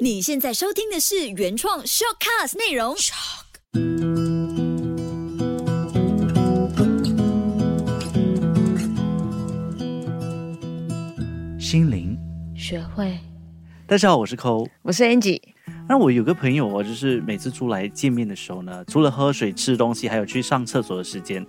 你现在收听的是原创 shortcast 内容。心灵，学会，大家好，我是抠。我是 Angie。那我有个朋友哦，就是每次出来见面的时候呢，除了喝水、吃东西，还有去上厕所的时间，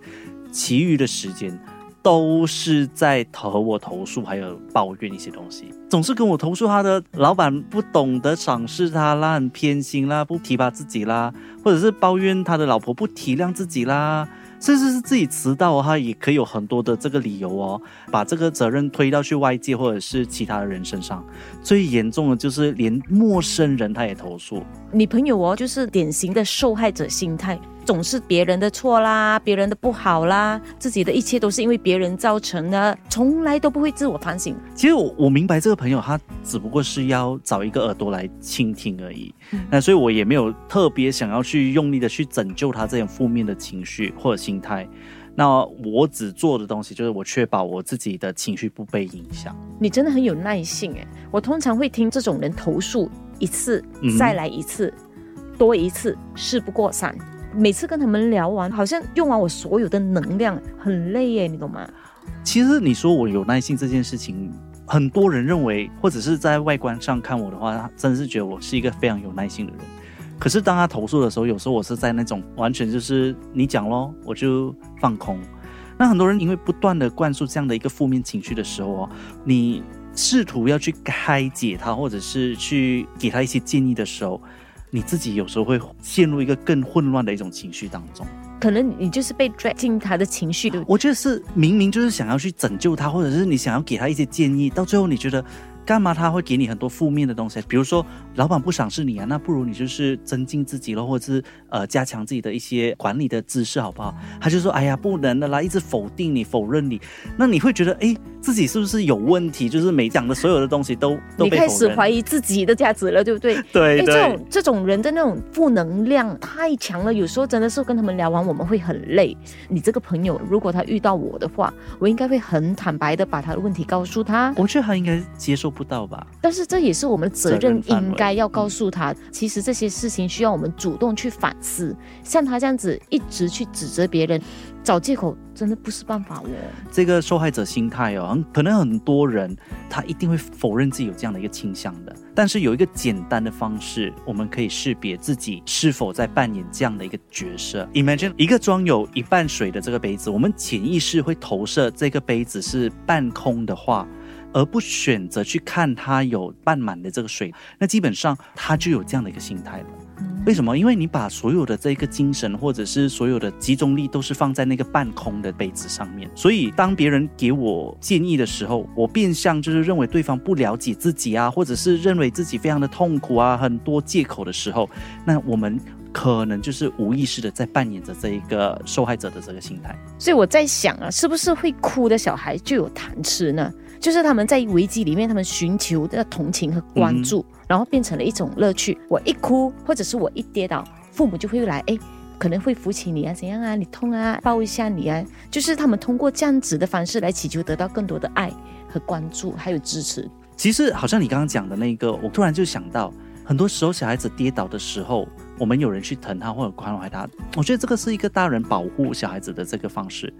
其余的时间都是在和我投诉，还有抱怨一些东西，总是跟我投诉他的老板不懂得赏识他啦，很偏心啦，不提拔自己啦，或者是抱怨他的老婆不体谅自己啦。甚至是自己迟到，他也可以有很多的这个理由哦，把这个责任推到去外界或者是其他的人身上。最严重的就是连陌生人他也投诉。你朋友哦，就是典型的受害者心态。总是别人的错啦，别人的不好啦，自己的一切都是因为别人造成的，从来都不会自我反省。其实我我明白这个朋友他只不过是要找一个耳朵来倾听而已，那所以我也没有特别想要去用力的去拯救他这种负面的情绪或者心态。那我只做的东西就是我确保我自己的情绪不被影响。你真的很有耐性诶，我通常会听这种人投诉一次，再来一次，多一次，事不过三。每次跟他们聊完，好像用完我所有的能量，很累耶，你懂吗？其实你说我有耐心这件事情，很多人认为，或者是在外观上看我的话，真的是觉得我是一个非常有耐心的人。可是当他投诉的时候，有时候我是在那种完全就是你讲咯，我就放空。那很多人因为不断的灌输这样的一个负面情绪的时候哦，你试图要去开解他，或者是去给他一些建议的时候。你自己有时候会陷入一个更混乱的一种情绪当中，可能你就是被拽进他的情绪。我觉得是明明就是想要去拯救他，或者是你想要给他一些建议，到最后你觉得。干嘛他会给你很多负面的东西？比如说，老板不赏识你啊，那不如你就是增进自己了，或者是呃加强自己的一些管理的知识，好不好？他就说，哎呀，不能的啦，一直否定你，否认你，那你会觉得，哎，自己是不是有问题？就是每讲的所有的东西都都你开始怀疑自己的价值了，对不对？对对。这种这种人的那种负能量太强了，有时候真的是跟他们聊完，我们会很累。你这个朋友，如果他遇到我的话，我应该会很坦白的把他的问题告诉他。我觉得他应该接受。不到吧？但是这也是我们的责任，应该要告诉他，其实这些事情需要我们主动去反思。像他这样子一直去指责别人、找借口，真的不是办法哦。这个受害者心态哦，可能很多人他一定会否认自己有这样的一个倾向的。但是有一个简单的方式，我们可以识别自己是否在扮演这样的一个角色。Imagine 一个装有一半水的这个杯子，我们潜意识会投射这个杯子是半空的话。而不选择去看它有半满的这个水，那基本上他就有这样的一个心态了。为什么？因为你把所有的这个精神或者是所有的集中力都是放在那个半空的杯子上面，所以当别人给我建议的时候，我变相就是认为对方不了解自己啊，或者是认为自己非常的痛苦啊，很多借口的时候，那我们可能就是无意识的在扮演着这一个受害者的这个心态。所以我在想啊，是不是会哭的小孩就有糖吃呢？就是他们在危机里面，他们寻求的同情和关注，然后变成了一种乐趣。我一哭，或者是我一跌倒，父母就会来，哎，可能会扶起你啊，怎样啊？你痛啊，抱一下你啊。就是他们通过这样子的方式来祈求得到更多的爱和关注，还有支持。其实，好像你刚刚讲的那个，我突然就想到，很多时候小孩子跌倒的时候，我们有人去疼他或者关怀他，我觉得这个是一个大人保护小孩子的这个方式。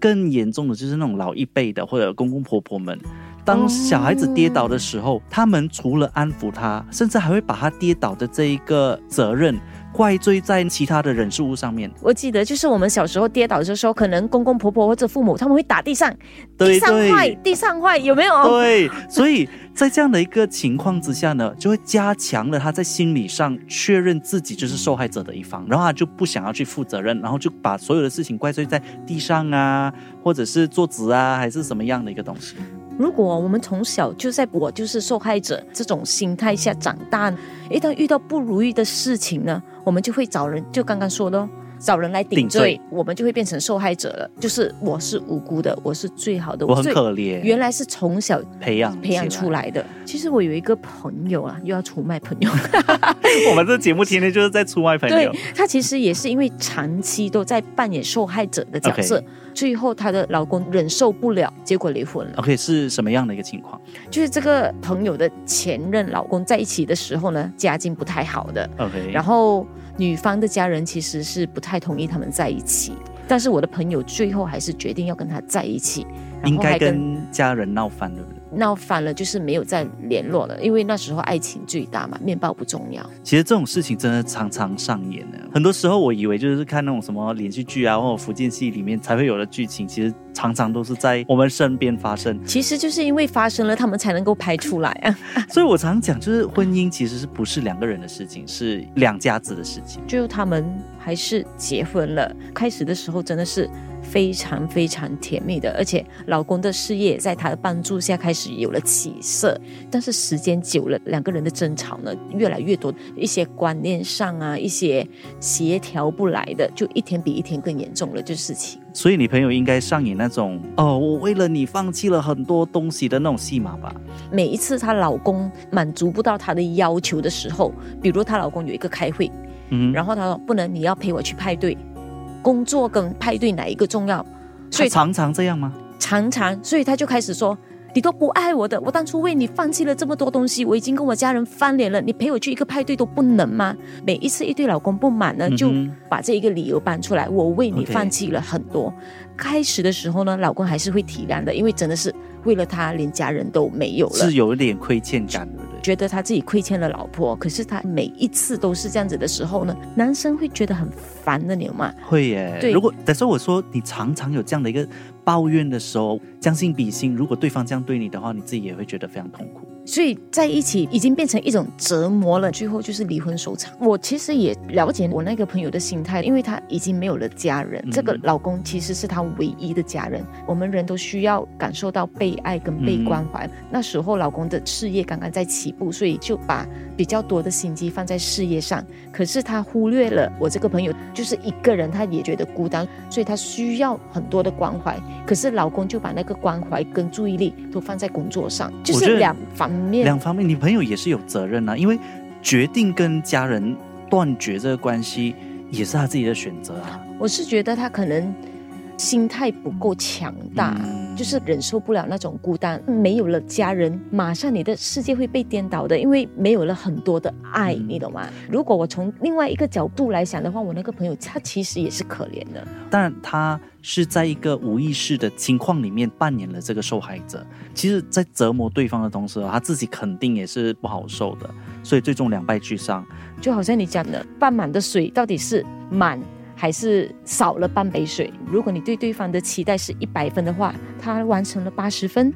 更严重的就是那种老一辈的或者公公婆婆们，当小孩子跌倒的时候，他们除了安抚他，甚至还会把他跌倒的这一个责任怪罪在其他的人事物上面。我记得就是我们小时候跌倒的时候，可能公公婆婆或者父母他们会打地上，地上坏，地上坏，有没有？对，所以。在这样的一个情况之下呢，就会加强了他在心理上确认自己就是受害者的一方，然后他就不想要去负责任，然后就把所有的事情怪罪在地上啊，或者是桌子啊，还是什么样的一个东西。如果我们从小就在我就是受害者这种心态下长大，一旦遇到不如意的事情呢，我们就会找人，就刚刚说的，找人来顶顶罪罪，我们就会变成受害者了。就是我是无辜的，我是最好的，我很可怜，原来是从小培养培养出来的。其实我有一个朋友啊，又要出卖朋友，我们这节目天天就是在出卖朋友对友。她其实也是因为长期都在扮演受害者的角色最后她的老公忍受不了，结果离婚了。OK，是什么样的一个情况就是这个朋友的前任老公在一起的时候呢，家境不太好的，？OK，然后女方的家人其实是不太同意他们在一起，但是我的朋友最后还是决定要跟他在一起，应该跟跟家人闹翻，对不对？闹翻了，就是没有再联络了，因为那时候爱情最大嘛，面包不重要。其实这种事情真的常常上演呢。很多时候我以为就是看那种什么连续剧啊，或者福建戏里面才会有的剧情，其实常常都是在我们身边发生。其实就是因为发生了，他们才能够拍出来啊。所以我常讲，就是婚姻其实是不是两个人的事情，是两家子的事情。最后他们还是结婚了。开始的时候真的是非常非常甜蜜的，而且老公的事业在他的帮助下开始有了起色。但是时间久了，两个人的争吵呢越来越多，一些观念上啊，一些协调不来的，就一天比一天更严重了，这事情。所以你朋友应该上演那种哦，我为了你放弃了很多东西的那种戏码吧？每一次她老公满足不到她的要求的时候，比如她老公有一个开会，嗯，然后她说不能，你要陪我去派对，工作跟派对哪一个重要？所以常常这样吗？常常，所以他就开始说：“你都不爱我的，我当初为你放弃了这么多东西，我已经跟我家人翻脸了，你陪我去一个派对都不能吗？”每一次一对老公不满呢，就把这一个理由搬出来，我为你放弃了很多。开始的时候呢，老公还是会体谅的，因为真的是为了他连家人都没有了是。有一点亏欠感？觉得他自己亏欠了老婆，可是他每一次都是这样子的时候呢，男生会觉得很烦的，你有吗？会耶。对如果但是我说你常常有这样的一个抱怨的时候，将心比心，如果对方这样对你的话，你自己也会觉得非常痛苦。所以在一起已经变成一种折磨了，最后就是离婚收场。我其实也了解我那个朋友的心态，因为他已经没有了家人，嗯这个老公其实是他唯一的家人。我们人都需要感受到被爱跟被关怀。那时候老公的事业刚刚在起步，所以就把比较多的心机放在事业上。可是他忽略了我这个朋友就是一个人，他也觉得孤单，所以他需要很多的关怀。可是老公就把那个关怀跟注意力都放在工作上，就是两方面。两方面，你朋友也是有责任啊，因为决定跟家人断绝这个关系，也是他自己的选择啊。我是觉得他可能心态不够强大，嗯就是忍受不了那种孤单。没有了家人，马上你的世界会被颠倒的，因为没有了很多的爱，嗯你懂吗？如果我从另外一个角度来想的话，我那个朋友他其实也是可怜的。当然，他是在一个无意识的情况里面扮演了这个受害者。其实，在折磨对方的同时，他自己肯定也是不好受的，所以最终两败俱伤。就好像你讲的，半满的水到底是满还是少了半杯水？如果你对对方的期待是一百分的话，他完成了八十分。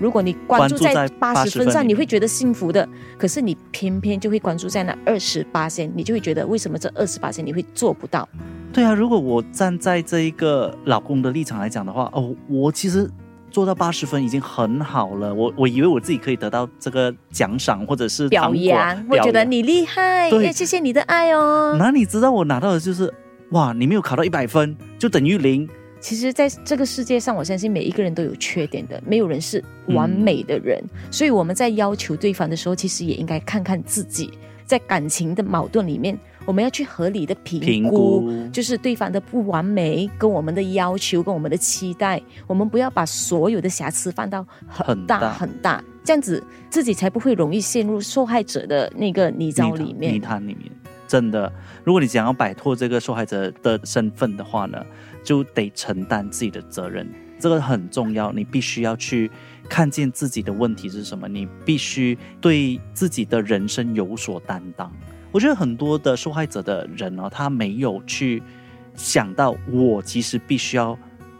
如果你关注在关注在80八十分上，分你会觉得幸福的。可是你偏偏就会关注在那二十八线，你就会觉得为什么这二十八线你会做不到？对啊，如果我站在这一个老公的立场来讲的话，哦，我其实做到八十分已经很好了。我我以为我自己可以得到这个奖赏或者是表扬，我觉得你厉害，谢谢你的爱哦。哪里知道我拿到的就是哇，你没有考到一百分就等于零。其实，在这个世界上，我相信每一个人都有缺点的，没有人是完美的人。所以我们在要求对方的时候，其实也应该看看自己，在感情的矛盾里面，我们要去合理的评估，评估就是对方的不完美跟我们的要求跟我们的期待，我们不要把所有的瑕疵放到很大很大，这样子自己才不会容易陷入受害者的那个泥沼里面泥。潭里面。真的，如果你想要摆脱这个受害者的身份的话呢，就得承担自己的责任，这个很重要。你必须要去看见自己的问题是什么，你必须对自己的人生有所担当。我觉得很多的受害者的人呢、他没有去想到，我其实必须要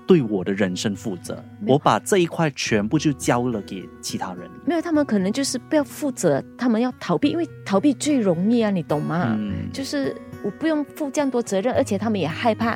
对我的人生负责，我把这一块全部就交了给其他人。没有，他们可能就是不要负责，他们要逃避，因为逃避最容易啊，你懂吗？嗯，就是我不用负这样多责任，而且他们也害怕，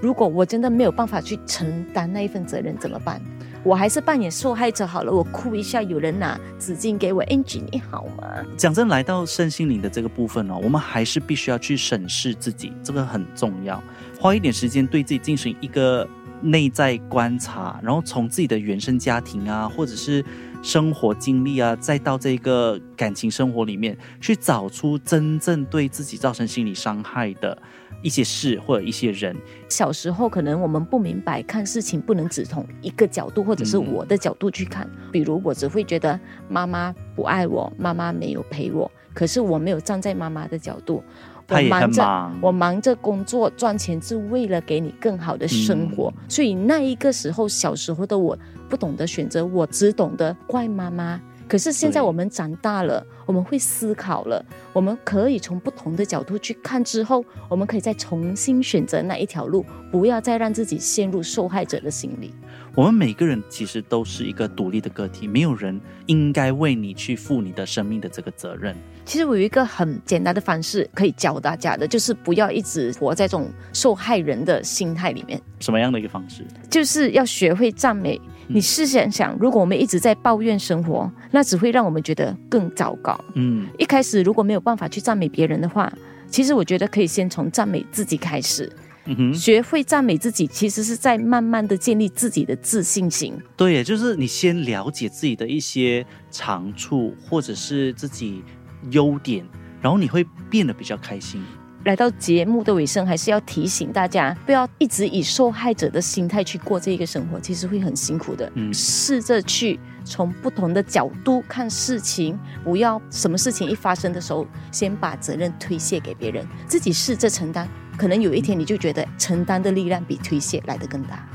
如果我真的没有办法去承担那一份责任怎么办？我还是扮演受害者好了，我哭一下，有人拿纸巾给我，Angie 你好吗？讲真，来到身心灵的这个部分哦，我们还是必须要去审视自己，这个很重要，花一点时间对自己进行一个内在观察，然后从自己的原生家庭啊，或者是。生活经历啊，再到这个感情生活里面，去找出真正对自己造成心理伤害的一些事或者一些人。小时候可能我们不明白，看事情不能只从一个角度或者是我的角度去看。比如我只会觉得妈妈不爱我，妈妈没有陪我，可是我没有站在妈妈的角度。我忙着，我忙着工作赚钱，是为了给你更好的生活。所以那一个时候，小时候的我不懂得选择，我只懂得怪妈妈。可是现在我们长大了，我们会思考了，我们可以从不同的角度去看，之后我们可以再重新选择那一条路，不要再让自己陷入受害者的心理。我们每个人其实都是一个独立的个体，没有人应该为你去负你的生命的这个责任。其实我有一个很简单的方式可以教大家的，就是不要一直活在这种受害人的心态里面。什么样的一个方式？就是要学会赞美。你试想想，如果我们一直在抱怨生活，那只会让我们觉得更糟糕。嗯，一开始如果没有办法去赞美别人的话，其实我觉得可以先从赞美自己开始。嗯哼，学会赞美自己，其实是在慢慢的建立自己的自信心。对，就是你先了解自己的一些长处，或者是自己优点，然后你会变得比较开心。来到节目的尾声，还是要提醒大家，不要一直以受害者的心态去过这一个生活，其实会很辛苦的。嗯，试着去从不同的角度看事情，不要什么事情一发生的时候，先把责任推卸给别人，自己试着承担。可能有一天，你就觉得承担的力量比推卸来的更大。